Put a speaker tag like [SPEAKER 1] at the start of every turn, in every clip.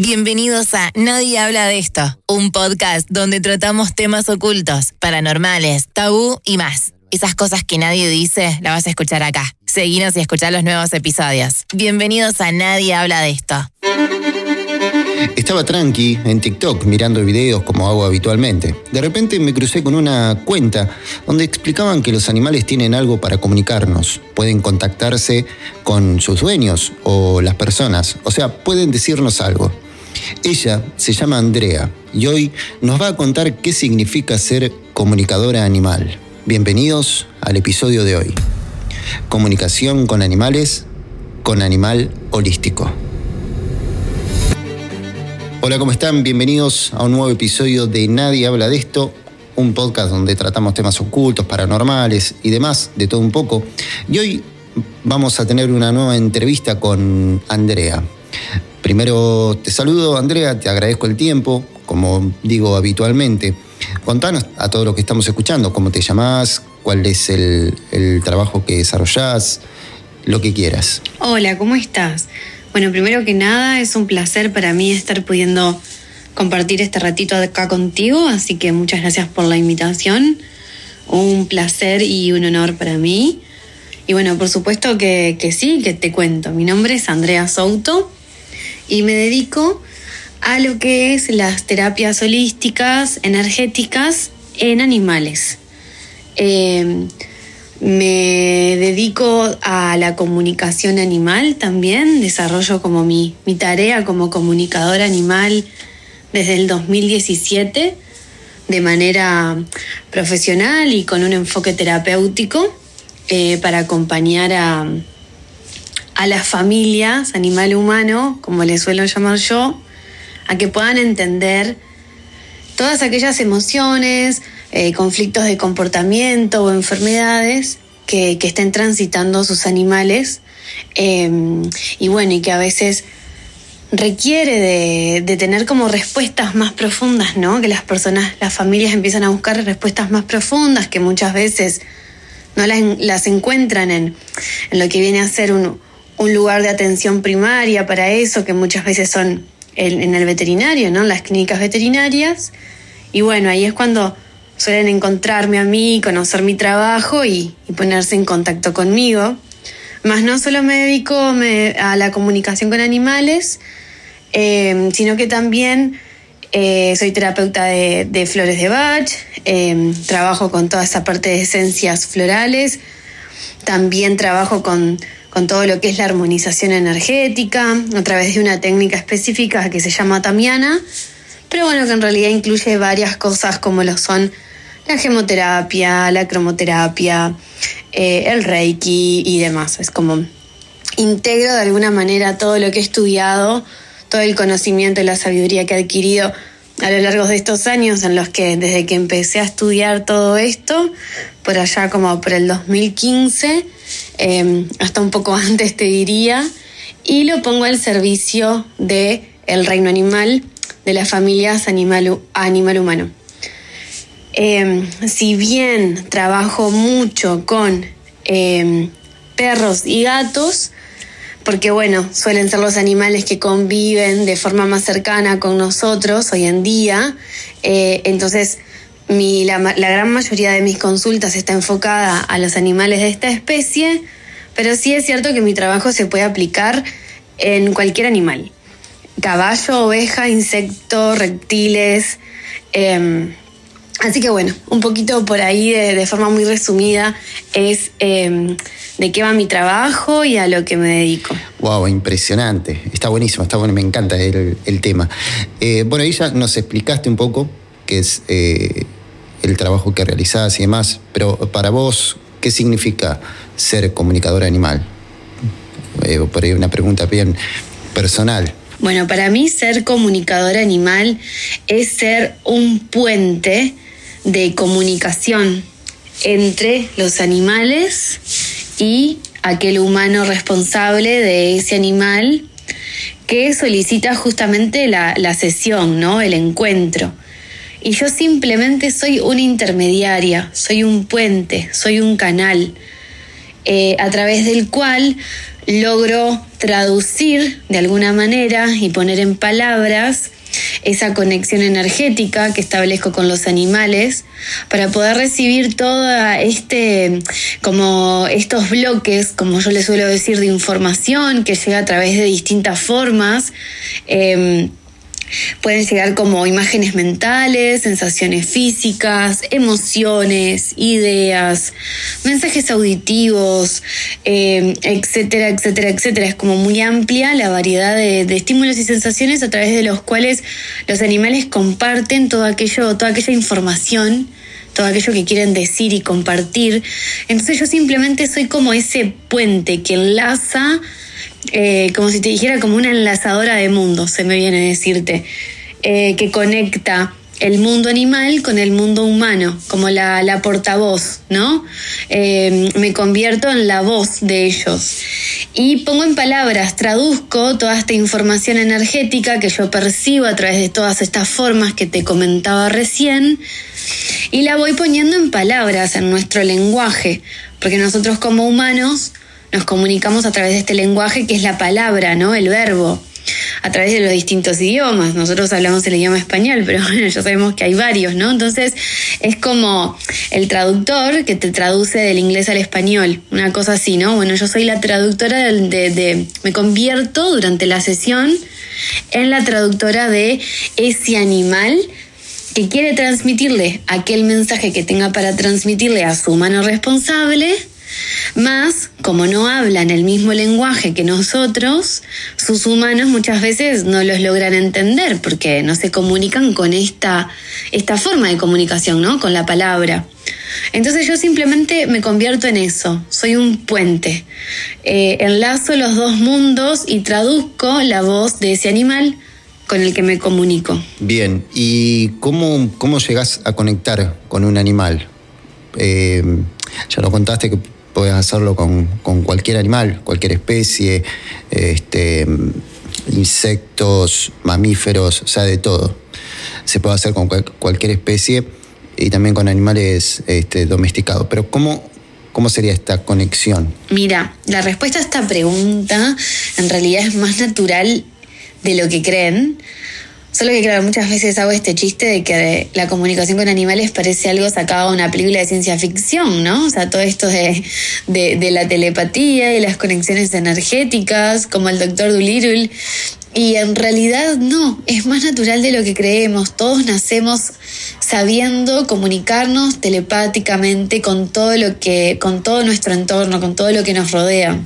[SPEAKER 1] Bienvenidos a Nadie habla de esto, un podcast donde tratamos temas ocultos, paranormales, tabú y más. Esas cosas que nadie dice, las vas a escuchar acá. Seguinos y escuchar los nuevos episodios. Bienvenidos a Nadie habla de esto.
[SPEAKER 2] Estaba tranqui en TikTok mirando videos como hago habitualmente. De repente me crucé con una cuenta donde explicaban que los animales tienen algo para comunicarnos. Pueden contactarse con sus dueños o las personas. O sea, pueden decirnos algo. Ella se llama Andrea y hoy nos va a contar qué significa ser comunicadora animal. Bienvenidos al episodio de hoy. Comunicación con animales con animal holístico. Hola, ¿cómo están? Bienvenidos a un nuevo episodio de Nadie habla de esto, un podcast donde tratamos temas ocultos, paranormales y demás, de todo un poco. Y hoy vamos a tener una nueva entrevista con Andrea. Primero te saludo, Andrea, te agradezco el tiempo, como digo habitualmente. Contanos a todos los que estamos escuchando cómo te llamás, cuál es el, el trabajo que desarrollás, lo que quieras.
[SPEAKER 3] Hola, ¿cómo estás? Bueno, primero que nada, es un placer para mí estar pudiendo compartir este ratito acá contigo, así que muchas gracias por la invitación. Un placer y un honor para mí. Y bueno, por supuesto que, que sí, que te cuento. Mi nombre es Andrea Souto y me dedico a lo que es las terapias holísticas, energéticas en animales. Eh, me dedico a la comunicación animal también, desarrollo como mi, mi tarea como comunicadora animal desde el 2017 de manera profesional y con un enfoque terapéutico eh, para acompañar a, a las familias, animal humano, como les suelo llamar yo, a que puedan entender todas aquellas emociones, eh, conflictos de comportamiento o enfermedades que, que estén transitando sus animales eh, y bueno, y que a veces requiere de, de, tener como respuestas más profundas, ¿no? Que las personas, las familias empiezan a buscar respuestas más profundas que muchas veces no las, las encuentran en, en, lo que viene a ser un, un, lugar de atención primaria para eso, que muchas veces son en, el veterinario, ¿no? Las clínicas veterinarias. Y bueno, ahí es cuando suelen encontrarme a mí, conocer mi trabajo y, ponerse en contacto conmigo. Más no solo me dedico a la comunicación con animales, eh, sino que también eh, soy terapeuta de, flores de Bach, eh, trabajo con toda esa parte de esencias florales, también trabajo con, con todo lo que es la armonización energética a través de una técnica específica que se llama Tamiana, pero bueno, que en realidad incluye varias cosas como lo son la gemoterapia, la cromoterapia, eh, el reiki y demás. Es como integro de alguna manera todo lo que he estudiado, todo el conocimiento y la sabiduría que he adquirido a lo largo de estos años en los que desde que empecé a estudiar todo esto, por allá como por el 2015, eh, hasta un poco antes te diría, y lo pongo al servicio de el reino animal, de las familias animal, animal humano. Eh, si bien trabajo mucho con eh, perros y gatos, porque bueno, suelen ser los animales que conviven de forma más cercana con nosotros hoy en día, eh, entonces la, gran mayoría de mis consultas está enfocada a los animales de esta especie, pero sí es cierto que mi trabajo se puede aplicar en cualquier animal. Caballo, oveja, insecto, reptiles. Eh, Así que bueno, un poquito por ahí de, de forma muy resumida es eh, de qué va mi trabajo y a lo que me dedico.
[SPEAKER 2] Wow, impresionante. Está buenísimo, está bueno, me encanta el, el tema. Eh, bueno, ahí ya nos explicaste un poco qué es eh, el trabajo que realizás y demás, pero para vos, ¿qué significa ser comunicador animal? Eh, por ahí una pregunta bien personal.
[SPEAKER 3] Bueno, para mí ser comunicador animal es ser un puente de comunicación entre los animales y aquel humano responsable de ese animal que solicita justamente la, la, sesión, ¿no? el encuentro. Y yo simplemente soy una intermediaria, soy un puente, soy un canal eh, a través del cual logro traducir de alguna manera y poner en palabras esa conexión energética que establezco con los animales para poder recibir toda este como estos bloques como yo les suelo decir de información que llega a través de distintas formas em, Pueden llegar como imágenes mentales, sensaciones físicas, emociones, ideas, mensajes auditivos, eh, etcétera, etcétera, etcétera. Es como muy amplia la variedad de, estímulos y sensaciones a través de los cuales los animales comparten todo aquello, toda aquella información todo aquello que quieren decir y compartir. Entonces yo simplemente soy como ese puente que enlaza eh, como si te dijera como una enlazadora de mundos, se me viene a decirte, eh, que conecta el mundo animal con el mundo humano, como la, portavoz, ¿no? Eh, me convierto en la voz de ellos. Y pongo en palabras, traduzco toda esta información energética que yo percibo a través de todas estas formas que te comentaba recién, y la voy poniendo en palabras, en nuestro lenguaje, porque nosotros como humanos nos comunicamos a través de este lenguaje que es la palabra, ¿no? El verbo, a través de los distintos idiomas. Nosotros hablamos el idioma español, pero bueno, ya sabemos que hay varios, ¿no? Entonces es como el traductor que te traduce del inglés al español, una cosa así, ¿no? Bueno, yo soy la traductora de, de me convierto durante la sesión en la traductora de ese animal que quiere transmitirle aquel mensaje que tenga para transmitirle a su mano responsable más, como no hablan el mismo lenguaje que nosotros, sus humanos muchas veces no los logran entender porque no se comunican con esta, esta forma de comunicación, ¿no? Con la palabra. Entonces yo simplemente me convierto en eso, soy un puente. Eh, enlazo los dos mundos y traduzco la voz de ese animal con el que me comunico.
[SPEAKER 2] Bien, ¿y cómo, cómo llegas a conectar con un animal? Eh, ya lo contaste que puedes hacerlo con, cualquier animal, cualquier especie, este, insectos, mamíferos, o sea, de todo. Se puede hacer con cualquier especie y también con animales este, domesticados. Pero ¿cómo, ¿Cómo sería esta conexión?
[SPEAKER 3] Mira, la respuesta a esta pregunta en realidad es más natural de lo que creen. Solo que, claro, muchas veces hago este chiste de que la comunicación con animales parece algo sacado de una película de ciencia ficción, ¿no? O sea, todo esto de, de, la telepatía y las conexiones energéticas, como el doctor Dolittle. Y en realidad no, es más natural de lo que creemos. Todos nacemos sabiendo comunicarnos telepáticamente con todo lo que, con todo nuestro entorno, con todo lo que nos rodea.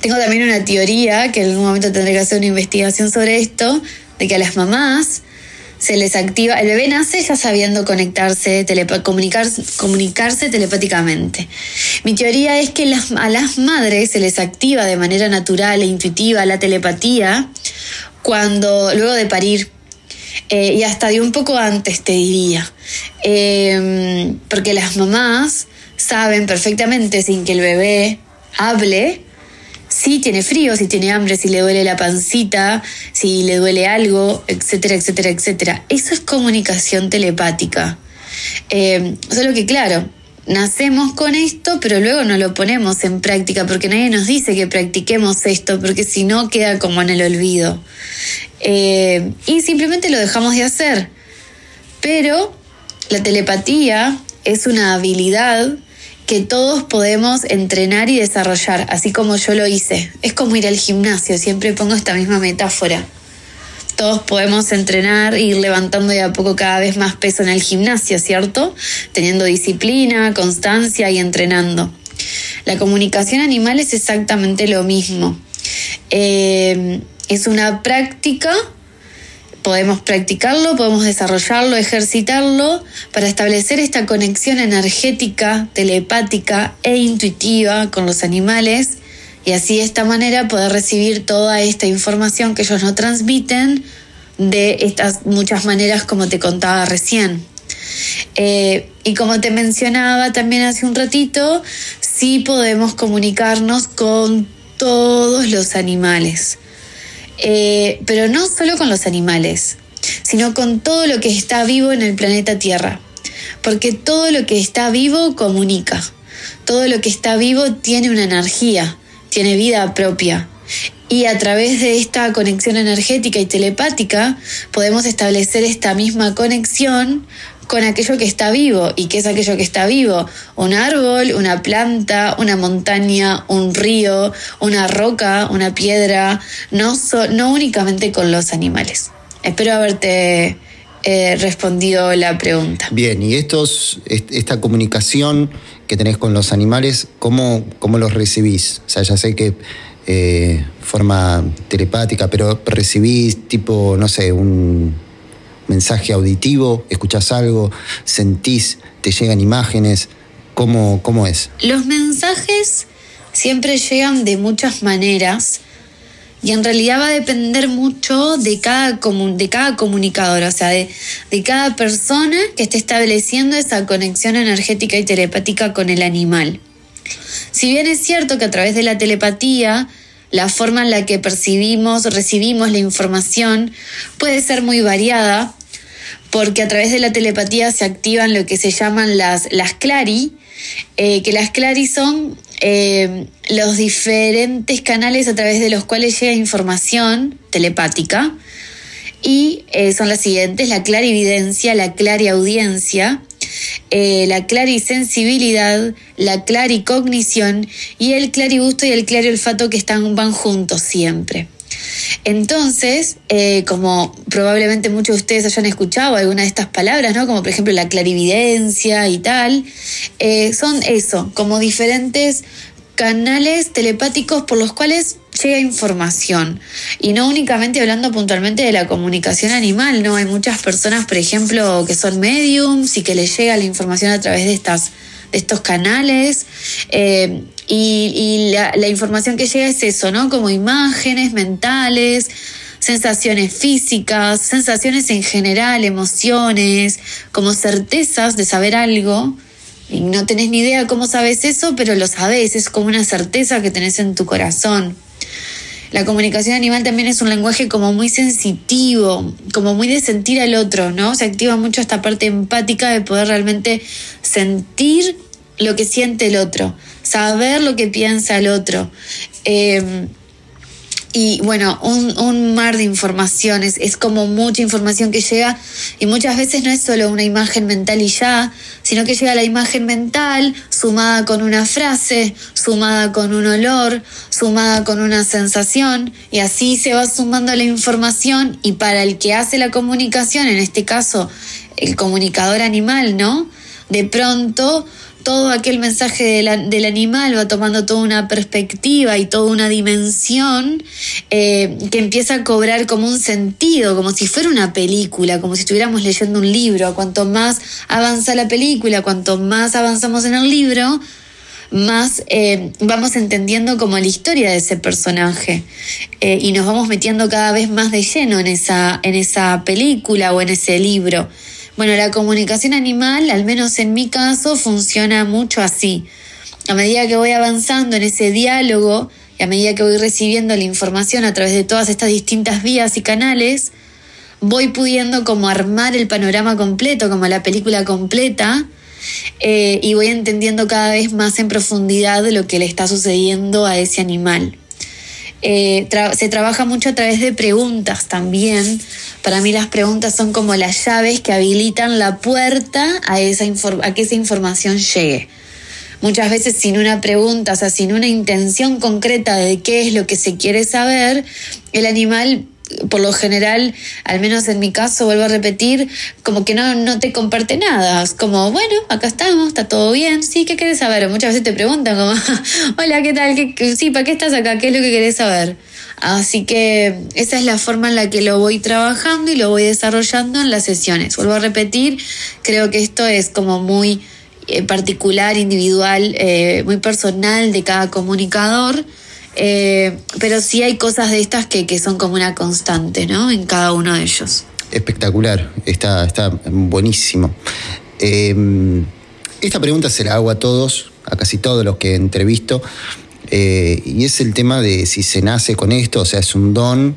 [SPEAKER 3] Tengo también una teoría, que en algún momento tendré que hacer una investigación sobre esto, de que a las mamás se les activa, el bebé nace ya sabiendo conectarse, comunicarse, comunicarse telepáticamente. Mi teoría es que a las madres se les activa de manera natural e intuitiva la telepatía cuando, luego de parir, eh, y hasta de un poco antes te diría, em, porque las mamás saben perfectamente sin que el bebé hable, si tiene frío, si tiene hambre, si le duele la pancita, si le duele algo, etcétera, etcétera, etcétera. Eso es comunicación telepática. Eh, solo que claro, nacemos con esto, pero luego no lo ponemos en práctica porque nadie nos dice que practiquemos esto, porque si no queda como en el olvido. Eh, y simplemente lo dejamos de hacer. Pero la telepatía es una habilidad que todos podemos entrenar y desarrollar, así como yo lo hice. Es como ir al gimnasio, siempre pongo esta misma metáfora. Todos podemos entrenar ir levantando de a poco cada vez más peso en el gimnasio, ¿cierto? Teniendo disciplina, constancia y entrenando. La comunicación animal es exactamente lo mismo. Eh, es una práctica podemos practicarlo, podemos desarrollarlo, ejercitarlo para establecer esta conexión energética, telepática e intuitiva con los animales y así de esta manera poder recibir toda esta información que ellos nos transmiten de estas muchas maneras como te contaba recién. Eh, y como te mencionaba también hace un ratito, sí podemos comunicarnos con todos los animales. Eh, pero no solo con los animales, sino con todo lo que está vivo en el planeta Tierra. Porque todo lo que está vivo comunica, todo lo que está vivo tiene una energía, tiene vida propia. Y a través de esta conexión energética y telepática podemos establecer esta misma conexión con aquello que está vivo. ¿Y qué es aquello que está vivo? Un árbol, una planta, una montaña, un río, una roca, una piedra, no, no únicamente con los animales. Espero haberte eh, respondido la pregunta.
[SPEAKER 2] Bien, y estos, esta comunicación que tenés con los animales, ¿cómo, cómo los recibís? O sea, ya sé que eh, forma telepática, pero recibís tipo, no sé, un mensaje auditivo, escuchás algo, sentís, te llegan imágenes, ¿cómo, cómo es?
[SPEAKER 3] Los mensajes siempre llegan de muchas maneras y en realidad va a depender mucho de cada, de cada comunicador, o sea, de, de cada persona que esté estableciendo esa conexión energética y telepática con el animal. Si bien es cierto que a través de la telepatía la forma en la que percibimos, recibimos la información puede ser muy variada, porque a través de la telepatía se activan lo que se llaman las, las clari, eh, que las clari son eh, los diferentes canales a través de los cuales llega información telepática. Y eh, son las siguientes, la clarividencia, la clariaudiencia, eh, la clarisensibilidad, la claricognición y el clarigusto y el clariolfato que están, van juntos siempre. Entonces, eh, como probablemente muchos de ustedes hayan escuchado alguna de estas palabras, ¿no? Como por ejemplo la clarividencia y tal, eh, son eso, como diferentes canales telepáticos por los cuales llega información. Y no únicamente hablando puntualmente de la comunicación animal, ¿no? Hay muchas personas, por ejemplo, que son mediums y que les llega la información a través de estas estos canales eh, y, la, la, información que llega es eso, ¿no? Como imágenes mentales, sensaciones físicas, sensaciones en general, emociones, como certezas de saber algo. Y no tenés ni idea cómo sabes eso, pero lo sabes, es como una certeza que tenés en tu corazón. La comunicación animal también es un lenguaje como muy sensitivo, como muy de sentir al otro, ¿no? Se activa mucho esta parte empática de poder realmente sentir lo que siente el otro, saber lo que piensa el otro. Eh, y bueno, un, mar de informaciones, es como mucha información que llega y muchas veces no es solo una imagen mental y ya, sino que llega la imagen mental sumada con una frase, sumada con un olor, sumada con una sensación y así se va sumando la información y para el que hace la comunicación, en este caso el comunicador animal, ¿no? De pronto todo aquel mensaje del animal va tomando toda una perspectiva y toda una dimensión eh, que empieza a cobrar como un sentido, como si fuera una película, como si estuviéramos leyendo un libro. Cuanto más avanza la película, cuanto más avanzamos en el libro, más eh, vamos entendiendo como la historia de ese personaje eh, y nos vamos metiendo cada vez más de lleno en esa, en esa película o en ese libro. Bueno, la comunicación animal, al menos en mi caso, funciona mucho así. A medida que voy avanzando en ese diálogo y a medida que voy recibiendo la información a través de todas estas distintas vías y canales, voy pudiendo como armar el panorama completo, como la película completa, eh, y voy entendiendo cada vez más en profundidad lo que le está sucediendo a ese animal. Eh, se trabaja mucho a través de preguntas también. Para mí las preguntas son como las llaves que habilitan la puerta a, que esa información llegue. Muchas veces sin una pregunta, o sea, sin una intención concreta de qué es lo que se quiere saber, el animal por lo general, al menos en mi caso, vuelvo a repetir, como que no, no te comparte nada. Es como, bueno, acá estamos, está todo bien, sí, ¿qué quieres saber? muchas veces te preguntan como, hola, ¿qué tal? ¿Qué, sí, ¿para qué estás acá? ¿Qué es lo que querés saber? Así que esa es la forma en la que lo voy trabajando y lo voy desarrollando en las sesiones. Vuelvo a repetir, creo que esto es como muy eh, particular, individual, eh, muy personal de cada comunicador. Eh, pero sí hay cosas de estas que, son como una constante, ¿no? En cada uno de ellos.
[SPEAKER 2] Espectacular, está, está buenísimo. Esta pregunta se la hago a todos, a casi todos los que entrevisto, eh, y es el tema de si se nace con esto, o sea, es un don,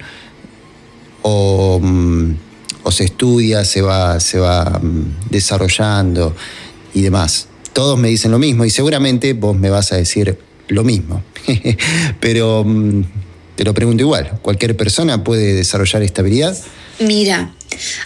[SPEAKER 2] o, mm, se estudia, se va, se va mm, desarrollando y demás. Todos me dicen lo mismo y seguramente vos me vas a decir lo mismo. Pero mm, Te lo pregunto igual, ¿cualquier persona puede desarrollar esta habilidad?
[SPEAKER 3] Mira,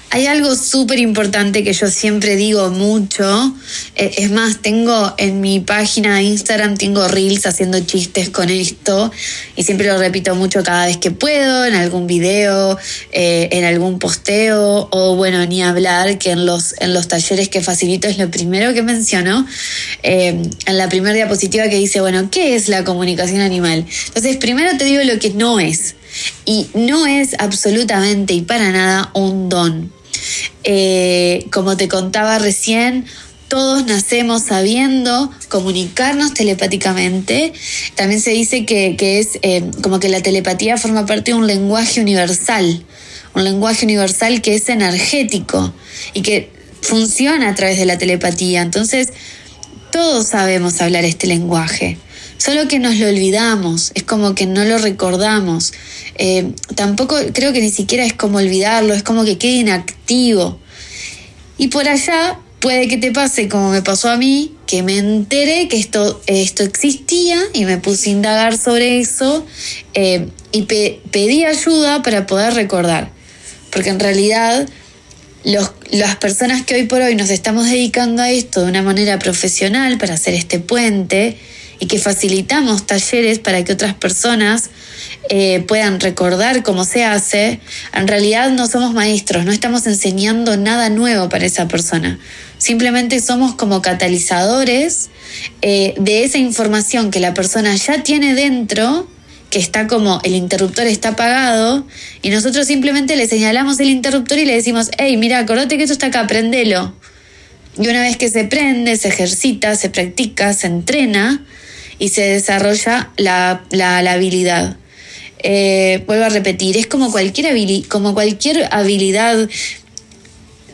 [SPEAKER 3] hay algo súper importante que yo siempre digo mucho. Eh, es más, tengo en mi página de Instagram, tengo reels haciendo chistes con esto y siempre lo repito mucho cada vez que puedo, en algún video, eh, en algún posteo o bueno, ni hablar, que en los, en los talleres que facilito es lo primero que menciono. Eh, en la primera diapositiva que dice, bueno, ¿qué es la comunicación animal? Entonces, primero te digo lo que no es y no es absolutamente y para nada un don. Eh, como te contaba recién, todos nacemos sabiendo comunicarnos telepáticamente. También se dice que, es eh, como que la telepatía forma parte de un lenguaje universal, un lenguaje universal que es energético y que funciona a través de la telepatía. Entonces, todos sabemos hablar este lenguaje. Solo que nos lo olvidamos, es como que no lo recordamos. Eh, tampoco creo que ni siquiera es como olvidarlo, es como que quede inactivo. Y por allá puede que te pase como me pasó a mí, que me enteré que esto, esto existía y me puse a indagar sobre eso eh, y pedí ayuda para poder recordar. Porque en realidad los, las personas que hoy por hoy nos estamos dedicando a esto de una manera profesional para hacer este puente, y que facilitamos talleres para que otras personas eh, puedan recordar cómo se hace, en realidad no somos maestros, no estamos enseñando nada nuevo para esa persona. Simplemente somos como catalizadores eh, de esa información que la persona ya tiene dentro, que está como el interruptor está apagado, y nosotros simplemente le señalamos el interruptor y le decimos, hey, mira, acordate que esto está acá, prendelo. Y una vez que se prende, se ejercita, se practica, se entrena, y se desarrolla la, habilidad. Eh, vuelvo a repetir, es como cualquier, como cualquier habilidad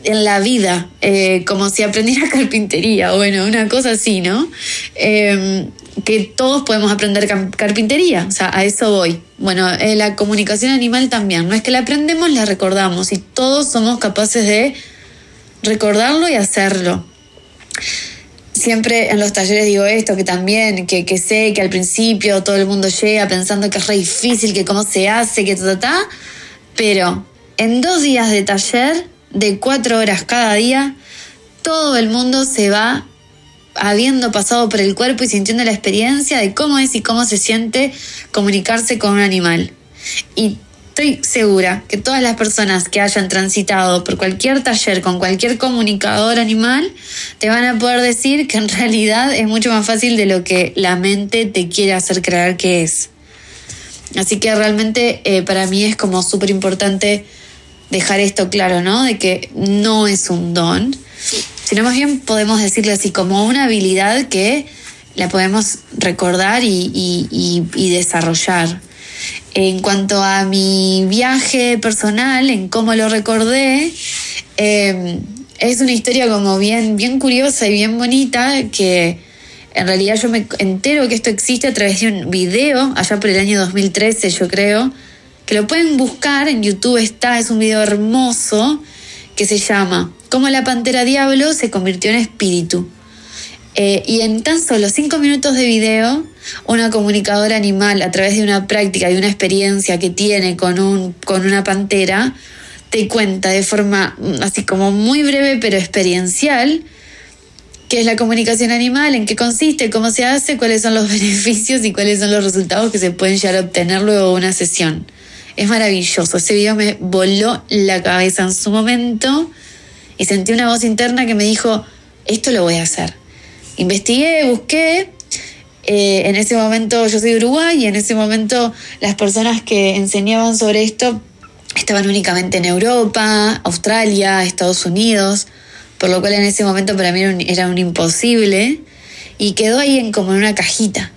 [SPEAKER 3] en la vida, eh, como si aprendiera carpintería, bueno, una cosa así, ¿no? Em, que todos podemos aprender carpintería, o sea, a eso voy. Bueno, eh, la comunicación animal también, no es que la aprendemos, la recordamos y todos somos capaces de recordarlo y hacerlo siempre en los talleres digo esto, que también, que, sé que al principio todo el mundo llega pensando que es re difícil, que cómo se hace, que ta, ta, pero en dos días de taller, de cuatro horas cada día, todo el mundo se va habiendo pasado por el cuerpo y sintiendo la experiencia de cómo es y cómo se siente comunicarse con un animal. Y Estoy segura que todas las personas que hayan transitado por cualquier taller con cualquier comunicador animal te van a poder decir que en realidad es mucho más fácil de lo que la mente te quiere hacer creer que es. Así que realmente eh, para mí es como súper importante dejar esto claro, ¿no? De que no es un don, sino más bien podemos decirle así como una habilidad que la podemos recordar y desarrollar. En cuanto a mi viaje personal, en cómo lo recordé, em, es una historia como bien, bien curiosa y bien bonita que en realidad yo me entero que esto existe a través de un video, allá por el año 2013 yo creo, que lo pueden buscar, en YouTube está, es un video hermoso que se llama Cómo la Pantera Diablo se convirtió en espíritu. Eh, y en tan solo cinco minutos de video, una comunicadora animal, a través de una práctica, de una experiencia que tiene con, un, con una pantera, te cuenta de forma mm, así como muy breve pero experiencial qué es la comunicación animal, en qué consiste, cómo se hace, cuáles son los beneficios y cuáles son los resultados que se pueden llegar a obtener luego de una sesión. Es maravilloso. Ese video me voló la cabeza en su momento y sentí una voz interna que me dijo, esto lo voy a hacer investigué, busqué. Eh, en ese momento yo soy de Uruguay y en ese momento las personas que enseñaban sobre esto estaban únicamente en Europa, Australia, Estados Unidos, por lo cual en ese momento para mí era un, imposible y quedó ahí en, como en una cajita.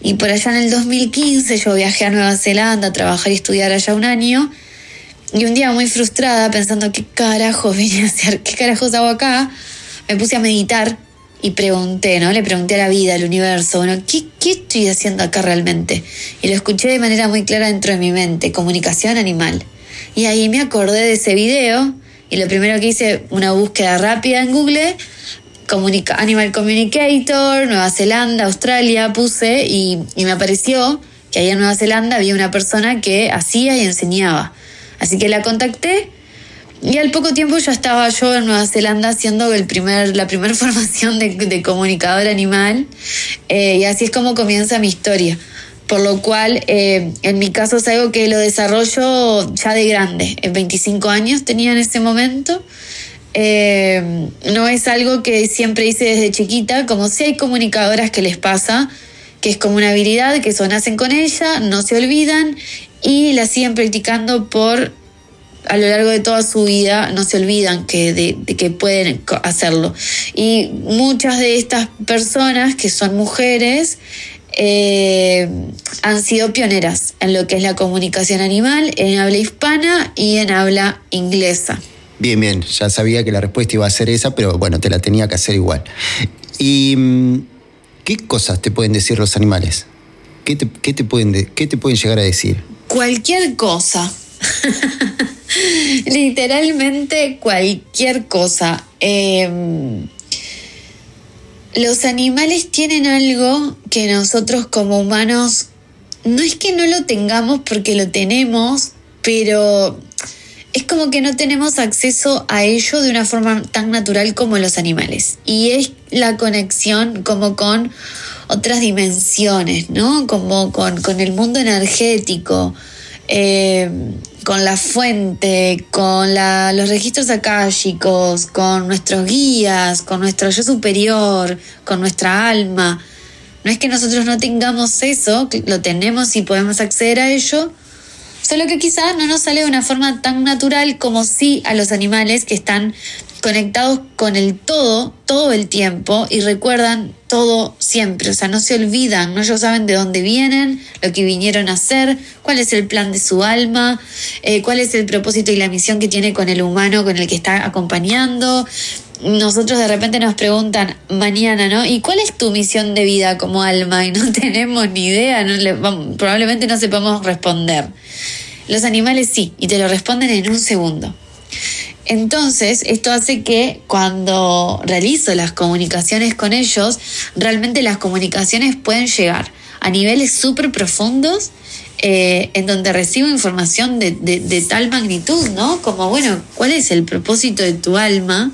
[SPEAKER 3] Y por allá en el 2015 yo viajé a Nueva Zelanda a trabajar y estudiar allá un año y un día muy frustrada pensando qué carajos vine a hacer, qué carajos hago acá, me puse a meditar y pregunté, ¿no? Le pregunté a la vida, al universo, bueno, ¿qué, ¿qué, estoy haciendo acá realmente? Y lo escuché de manera muy clara dentro de mi mente, comunicación animal. Y ahí me acordé de ese video y lo primero que hice, una búsqueda rápida en Google, Animal Communicator, Nueva Zelanda, Australia, puse y, me apareció que ahí en Nueva Zelanda había una persona que hacía y enseñaba. Así que la contacté y al poco tiempo ya estaba yo en Nueva Zelanda haciendo el primer, la primera formación de, comunicador animal eh, y así es como comienza mi historia. Por lo cual, eh, en mi caso es algo que lo desarrollo ya de grande. En 25 años tenía en ese momento. Eh, no es algo que siempre hice desde chiquita, como si hay comunicadoras que les pasa, que es como una habilidad, que eso nacen con ella, no se olvidan y la siguen practicando por a lo largo de toda su vida no se olvidan que de, que pueden hacerlo. Y muchas de estas personas que son mujeres eh, han sido pioneras en lo que es la comunicación animal en habla hispana y en habla inglesa.
[SPEAKER 2] Bien, bien, ya sabía que la respuesta iba a ser esa, pero bueno, te la tenía que hacer igual. ¿Y mm, qué cosas te pueden decir los animales? ¿Qué te, qué te pueden, qué te pueden llegar a decir?
[SPEAKER 3] Cualquier cosa. Literalmente cualquier cosa. Em, los animales tienen algo que nosotros como humanos no es que no lo tengamos porque lo tenemos, pero es como que no tenemos acceso a ello de una forma tan natural como los animales. Y es la conexión como con otras dimensiones, ¿no? Como con, con el mundo energético. Eh, con la fuente, con los registros akáshicos, con nuestros guías, con nuestro yo superior, con nuestra alma. No es que nosotros no tengamos eso, lo tenemos y podemos acceder a ello, solo que quizás no nos sale de una forma tan natural como sí a los animales que están conectados con el todo todo el tiempo y recuerdan todo siempre, o sea, no se olvidan, ¿no? ellos saben de dónde vienen, lo que vinieron a hacer, cuál es el plan de su alma, eh, cuál es el propósito y la misión que tiene con el humano con el que está acompañando. Nosotros de repente nos preguntan mañana, ¿no? ¿Y cuál es tu misión de vida como alma? Y no tenemos ni idea, probablemente no sepamos responder. Los animales sí, y te lo responden en un segundo. Entonces, esto hace que cuando realizo las comunicaciones con ellos, realmente las comunicaciones pueden llegar a niveles súper profundos eh, en donde recibo información de, tal magnitud, ¿no? Como, bueno, ¿cuál es el propósito de tu alma?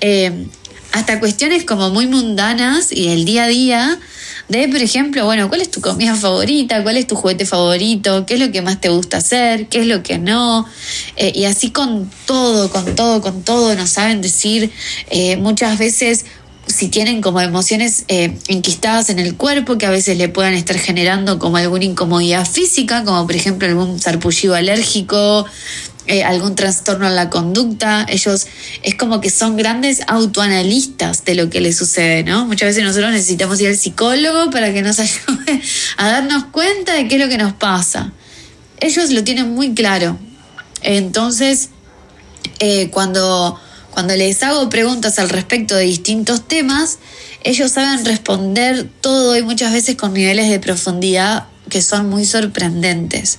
[SPEAKER 3] Eh, hasta cuestiones como muy mundanas y el día a día de, por ejemplo, bueno, ¿cuál es tu comida favorita? ¿Cuál es tu juguete favorito? ¿Qué es lo que más te gusta hacer? ¿Qué es lo que no? Eh, y así con todo, con todo, con todo, nos saben decir eh, muchas veces si tienen como emociones eh, enquistadas en el cuerpo que a veces le puedan estar generando como alguna incomodidad física, como por ejemplo algún sarpullido alérgico, eh, algún trastorno en la conducta. Ellos es como que son grandes autoanalistas de lo que les sucede, ¿no? Muchas veces nosotros necesitamos ir al psicólogo para que nos ayude a darnos cuenta de qué es lo que nos pasa. Ellos lo tienen muy claro. Entonces, eh, cuando, cuando les hago preguntas al respecto de distintos temas, ellos saben responder todo y muchas veces con niveles de profundidad que son muy sorprendentes.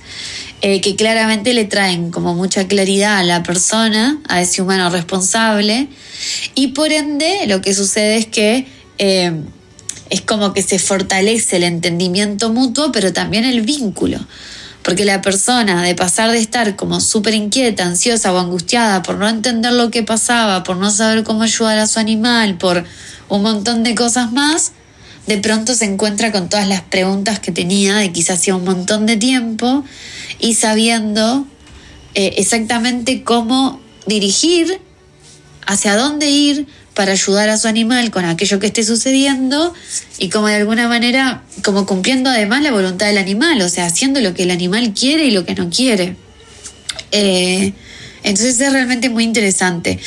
[SPEAKER 3] Eh, que claramente le traen como mucha claridad a la persona, a ese humano responsable, y por ende lo que sucede es que eh, es como que se fortalece el entendimiento mutuo, pero también el vínculo. Porque la persona, de pasar de estar como súper inquieta, ansiosa o angustiada por no entender lo que pasaba, por no saber cómo ayudar a su animal, por un montón de cosas más, de pronto se encuentra con todas las preguntas que tenía de quizás hacía un montón de tiempo y sabiendo eh, exactamente cómo dirigir, hacia dónde ir para ayudar a su animal con aquello que esté sucediendo y como de alguna manera, como cumpliendo además la voluntad del animal, o sea, haciendo lo que el animal quiere y lo que no quiere. Eh, entonces es realmente muy interesante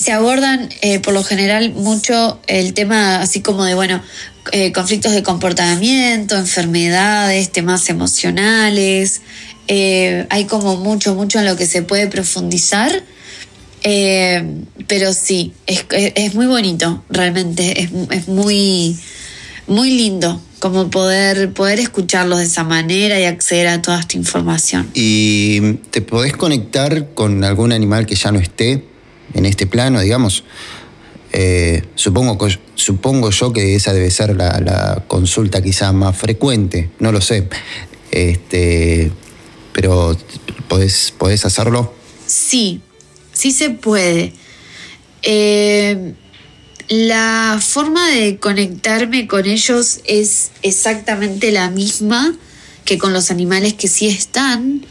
[SPEAKER 3] se abordan eh, por lo general mucho el tema así como de, bueno, eh, conflictos de comportamiento, enfermedades, temas emocionales. Eh, hay como mucho, mucho en lo que se puede profundizar. pero sí, es, muy bonito, realmente. Es, muy, muy lindo como poder, poder escucharlos de esa manera y acceder a toda esta información.
[SPEAKER 2] ¿Y te podés conectar con algún animal que ya no esté? en este plano, digamos. Eh, supongo, supongo yo que esa debe ser la, consulta quizá más frecuente, no lo sé. Este, pero ¿podés, ¿podés hacerlo?
[SPEAKER 3] Sí, sí se puede. Eh, la forma de conectarme con ellos es exactamente la misma que con los animales que sí están,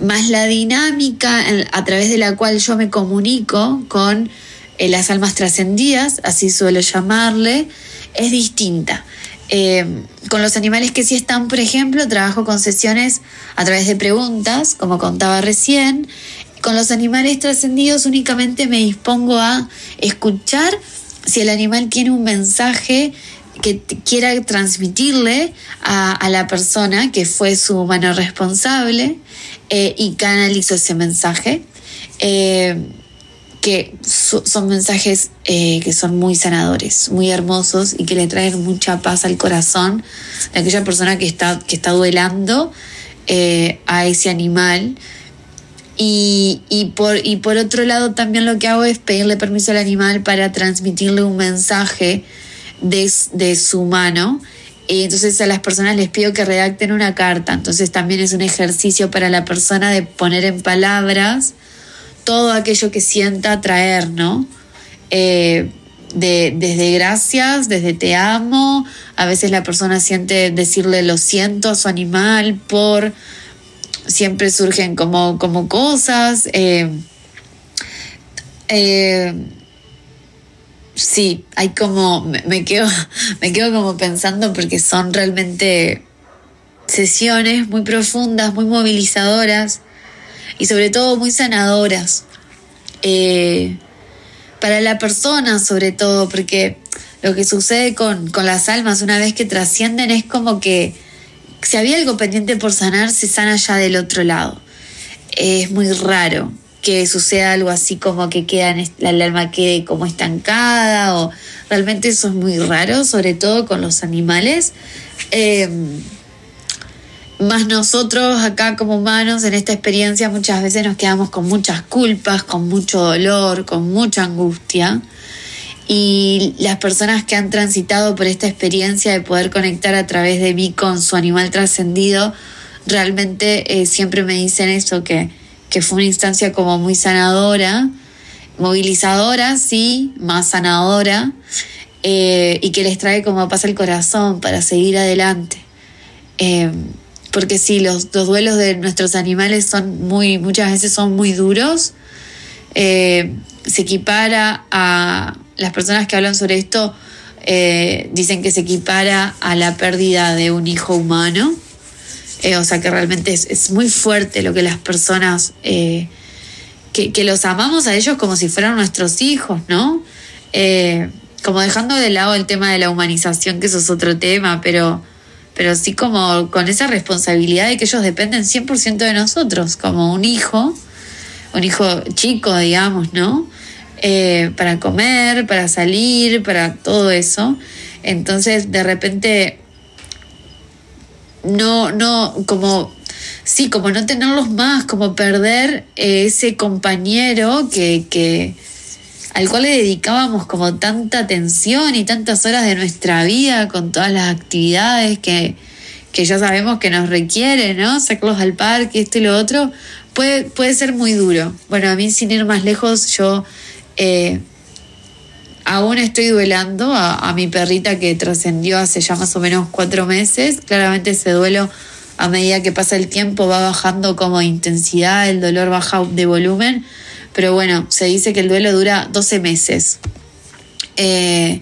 [SPEAKER 3] más la dinámica a través de la cual yo me comunico con eh, las almas trascendidas, así suelo llamarle, es distinta. Eh, con los animales que sí están, por ejemplo, trabajo con sesiones a través de preguntas, como contaba recién. Con los animales trascendidos únicamente me dispongo a escuchar si el animal tiene un mensaje que quiera transmitirle a, la persona que fue su humano responsable eh, y canalizo ese mensaje. Son mensajes eh, que son muy sanadores, muy hermosos y que le traen mucha paz al corazón de aquella persona que está, que está duelando a ese animal. Y, por, y por otro lado también lo que hago es pedirle permiso al animal para transmitirle un mensaje de, su mano. Y entonces a las personas les pido que redacten una carta. Entonces también es un ejercicio para la persona de poner en palabras todo aquello que sienta traer, ¿no? Eh, de, desde gracias, desde te amo, a veces la persona siente decirle lo siento a su animal por, siempre surgen como, como cosas. Eh, eh, sí, hay como, me, quedo, me quedo como pensando porque son realmente sesiones muy profundas, muy movilizadoras y sobre todo muy sanadoras. Eh, para la persona sobre todo, porque lo que sucede con, con las almas una vez que trascienden es como que si había algo pendiente por sanar, se sana ya del otro lado. Es muy raro que suceda algo así como que queda el alma quede como estancada o realmente eso es muy raro, sobre todo con los animales. Em, más nosotros acá como humanos en esta experiencia muchas veces nos quedamos con muchas culpas, con mucho dolor, con mucha angustia. Y las personas que han transitado por esta experiencia de poder conectar a través de mí con su animal trascendido, realmente eh, siempre me dicen eso, que, que fue una instancia como muy sanadora, movilizadora, sí, más sanadora, eh, y que les trae como paz al corazón para seguir adelante. Eh, porque sí, los, los, duelos de nuestros animales son muy, muchas veces son muy duros. Eh, se equipara a las personas que hablan sobre esto, dicen que se equipara a la pérdida de un hijo humano. Eh, o sea que realmente es, muy fuerte lo que las personas, eh, que, los amamos a ellos como si fueran nuestros hijos, ¿no? Eh, como dejando de lado el tema de la humanización, que eso es otro tema, pero, pero sí como con esa responsabilidad de que ellos dependen 100% de nosotros, como un hijo, un hijo chico, digamos, ¿no? para comer, para salir, para todo eso. Entonces, de repente, no, no, como, sí, como no tenerlos más, como perder ese compañero que, que, al cual le dedicábamos como tanta atención y tantas horas de nuestra vida con todas las actividades que, que ya sabemos que nos requiere, ¿no? Sacarlos al parque, esto y lo otro, puede, puede ser muy duro. Bueno, a mí sin ir más lejos, yo eh, Aún estoy duelando a, mi perrita que trascendió hace ya más o menos cuatro meses. Claramente ese duelo a medida que pasa el tiempo va bajando como intensidad, el dolor baja de volumen, pero bueno, se dice que el duelo dura 12 meses. Eh,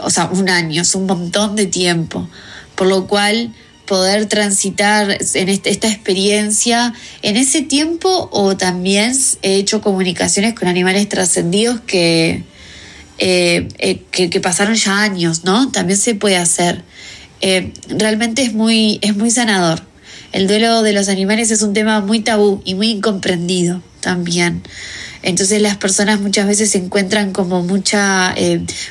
[SPEAKER 3] o sea, un año, es un montón de tiempo. Por lo cual, poder transitar en este, esta experiencia en ese tiempo o también he hecho comunicaciones con animales trascendidos que, eh, eh, que, pasaron ya años, ¿no? También se puede hacer. Realmente es muy, es muy sanador. El duelo de los animales es un tema muy tabú y muy incomprendido también. Entonces las personas muchas veces se encuentran como mucha,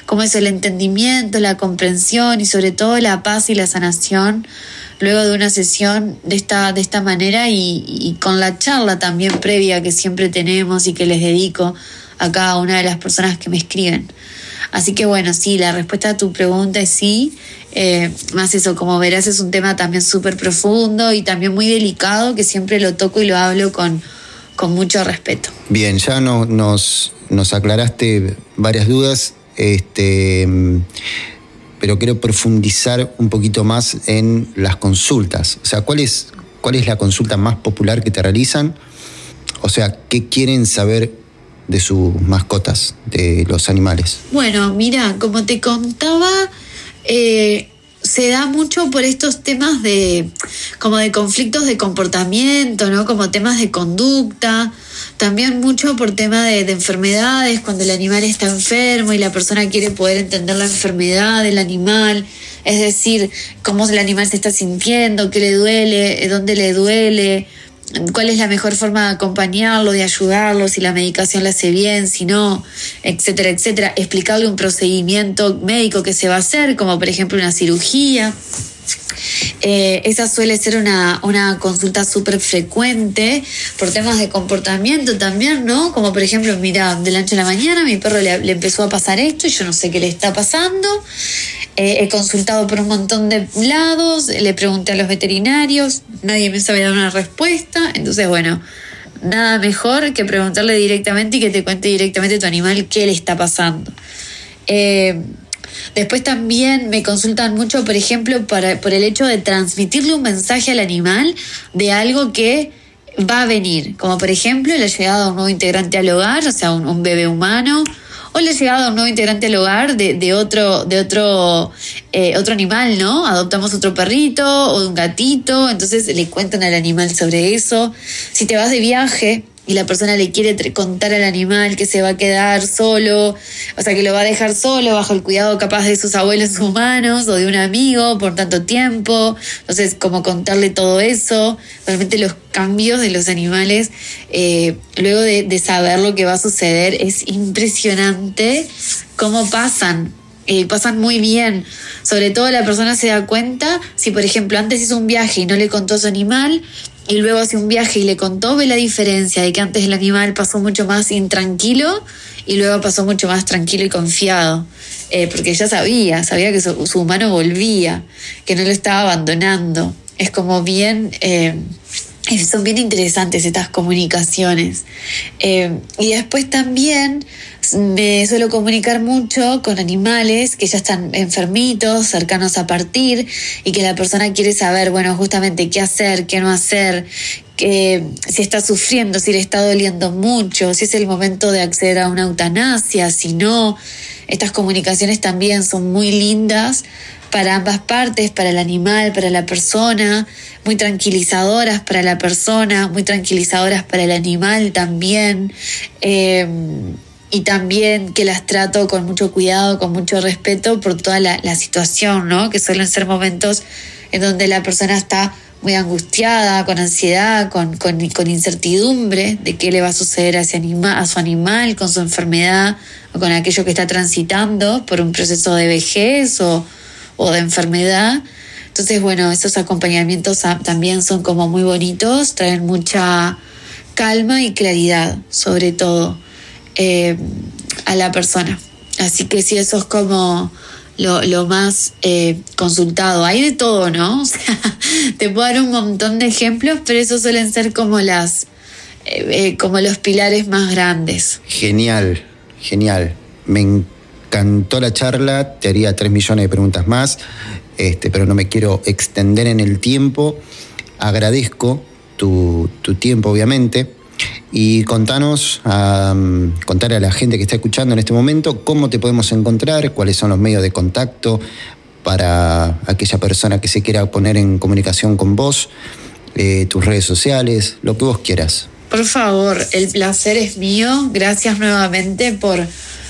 [SPEAKER 3] como es el entendimiento, la comprensión y sobre todo la paz y la sanación luego de una sesión de esta, de esta manera y, y con la charla también previa que siempre tenemos y que les dedico a cada una de las personas que me escriben. Así que bueno, sí, la respuesta a tu pregunta es sí. Eh, más eso, como verás, es un tema también súper profundo y también muy delicado que siempre lo toco y lo hablo con, con mucho respeto.
[SPEAKER 2] Bien, ya no, nos, nos aclaraste varias dudas, este, pero quiero profundizar un poquito más en las consultas. O sea, ¿cuál es, cuál es la consulta más popular que te realizan? O sea, ¿qué quieren saber de sus mascotas, de los animales?
[SPEAKER 3] Bueno, mira, como te contaba, eh, se da mucho por estos temas de como de conflictos de comportamiento, ¿no? Como temas de conducta, también mucho por tema de, enfermedades, cuando el animal está enfermo y la persona quiere poder entender la enfermedad del animal, es decir, cómo el animal se está sintiendo, qué le duele, dónde le duele, cuál es la mejor forma de acompañarlo, de ayudarlo, si la medicación le hace bien, si no, etcétera, etcétera. Explicarle un procedimiento médico que se va a hacer, como por ejemplo una cirugía. Eh, esa suele ser una, consulta súper frecuente por temas de comportamiento también, ¿no? Como por ejemplo, mira, de la noche a la mañana mi perro le, le empezó a pasar esto y yo no sé qué le está pasando. Eh, he consultado por un montón de lados, le pregunté a los veterinarios, nadie me sabe dar una respuesta. Entonces, bueno, nada mejor que preguntarle directamente y que te cuente directamente tu animal qué le está pasando. Eh, después también me consultan mucho, por ejemplo, para, por el hecho de transmitirle un mensaje al animal de algo que va a venir, como por ejemplo la llegada de un nuevo integrante al hogar, o sea, un bebé humano Hoy le ha llegado un nuevo integrante al hogar de, otro, de otro, eh, otro animal, ¿no? Adoptamos otro perrito o un gatito, entonces le cuentan al animal sobre eso. Si te vas de viaje, y la persona le quiere contar al animal que se va a quedar solo, o sea, que lo va a dejar solo bajo el cuidado capaz de sus abuelos humanos o de un amigo por tanto tiempo. Entonces, como contarle todo eso, realmente los cambios de los animales, eh, luego de, de, saber lo que va a suceder, es impresionante cómo pasan. Eh, pasan muy bien. Sobre todo la persona se da cuenta si, por ejemplo, antes hizo un viaje y no le contó a su animal, y luego hace un viaje y le contó, ve la diferencia de que antes el animal pasó mucho más intranquilo y luego pasó mucho más tranquilo y confiado, eh, porque ya sabía, sabía que su, humano volvía, que no lo estaba abandonando. Es como bien... Eh, son bien interesantes estas comunicaciones. Eh, y después también me suelo comunicar mucho con animales que ya están enfermitos, cercanos a partir, y que la persona quiere saber, bueno, justamente qué hacer, qué no hacer, que si está sufriendo, si le está doliendo mucho, si es el momento de acceder a una eutanasia, si no. Estas comunicaciones también son muy lindas para ambas partes, para el animal, para la persona, muy tranquilizadoras para la persona, muy tranquilizadoras para el animal también. Eh, y también que las trato con mucho cuidado, con mucho respeto por toda la, situación, ¿no? Que suelen ser momentos en donde la persona está muy angustiada, con ansiedad, con, con, incertidumbre de qué le va a suceder a, ese anima, a su animal, con su enfermedad o con aquello que está transitando por un proceso de vejez o, o de enfermedad. Entonces, bueno, esos acompañamientos también son como muy bonitos, traen mucha calma y claridad, sobre todo. Eh, a la persona. Así que sí, eso es como lo, más eh, consultado. Hay de todo, ¿no? O sea, te puedo dar un montón de ejemplos, pero esos suelen ser como las eh, como los pilares más grandes.
[SPEAKER 2] Genial, genial. Me encantó la charla, te haría tres millones de preguntas más, este, pero no me quiero extender en el tiempo. Agradezco tu, tu tiempo, obviamente. Y contanos, a contar a la gente que está escuchando en este momento cómo te podemos encontrar, cuáles son los medios de contacto para aquella persona que se quiera poner en comunicación con vos, eh, tus redes sociales, lo que vos quieras.
[SPEAKER 3] Por favor, el placer es mío. Gracias nuevamente por,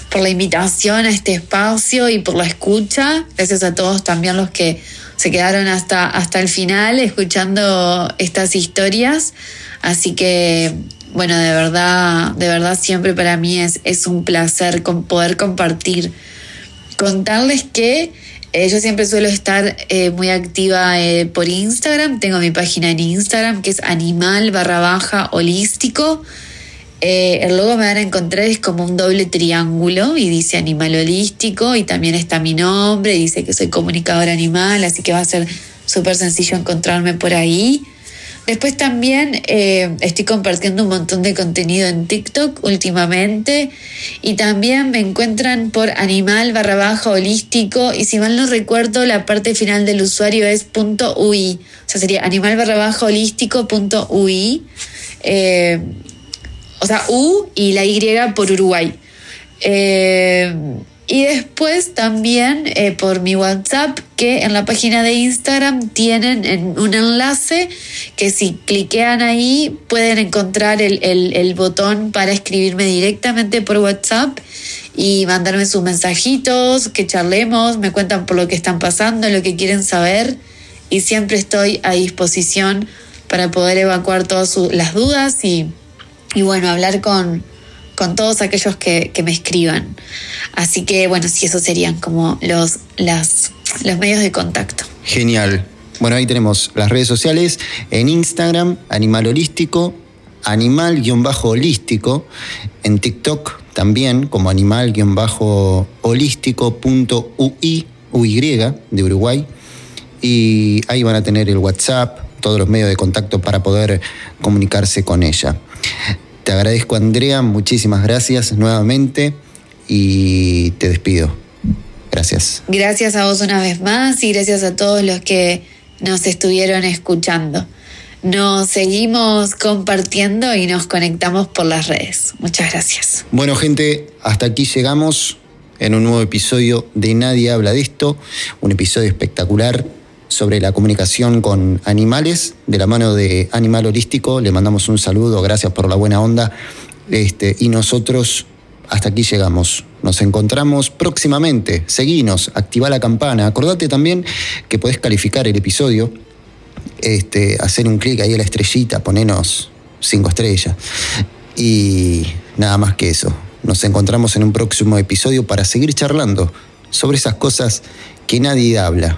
[SPEAKER 3] por la invitación a este espacio y por la escucha. Gracias a todos también los que se quedaron hasta, hasta el final escuchando estas historias. Así que bueno, de verdad, de verdad siempre para mí es, es un placer poder compartir. Contarles que eh, yo siempre suelo estar eh, muy activa eh, por Instagram. Tengo mi página en Instagram que es animal barra baja holístico. El logo me van a encontrar es como un doble triángulo y dice animal holístico y también está mi nombre, dice que soy comunicadora animal, así que va a ser súper sencillo encontrarme por ahí. Después también eh, estoy compartiendo un montón de contenido en TikTok últimamente y también me encuentran por animal barra baja holístico y si mal no recuerdo la parte final del usuario es .ui, o sea sería animal barra baja holístico .ui, eh, o sea U y la Y por Uruguay. Eh, y después también eh, por mi WhatsApp, que en la página de Instagram tienen un enlace que si cliquean ahí pueden encontrar el, botón para escribirme directamente por WhatsApp y mandarme sus mensajitos, que charlemos, me cuentan por lo que están pasando, lo que quieren saber. Y siempre estoy a disposición para poder evacuar todas las dudas y, y bueno, hablar con, con todos aquellos que, me escriban. Así que bueno, sí, esos serían como los, las, los medios de contacto.
[SPEAKER 2] Genial. Bueno, ahí tenemos las redes sociales, en Instagram, Animal Holístico, Animal-Holístico, en TikTok también como Animal-Holístico.ui, UY de Uruguay, y ahí van a tener el WhatsApp, todos los medios de contacto para poder comunicarse con ella. Te agradezco, Andrea, muchísimas gracias nuevamente y te despido. Gracias.
[SPEAKER 3] Gracias a vos una vez más y gracias a todos los que nos estuvieron escuchando. Nos seguimos compartiendo y nos conectamos por las redes. Muchas gracias.
[SPEAKER 2] Bueno, gente, hasta aquí llegamos en un nuevo episodio de Nadie habla de esto, un episodio espectacular sobre la comunicación con animales, de la mano de Animal Holístico. Le mandamos un saludo, gracias por la buena onda. Este, y nosotros hasta aquí llegamos. Nos encontramos próximamente. Seguinos, activa la campana. Acordate también que podés calificar el episodio, este, hacer un clic ahí a la estrellita, ponernos cinco estrellas. Y nada más que eso. Nos encontramos en un próximo episodio para seguir charlando sobre esas cosas que nadie habla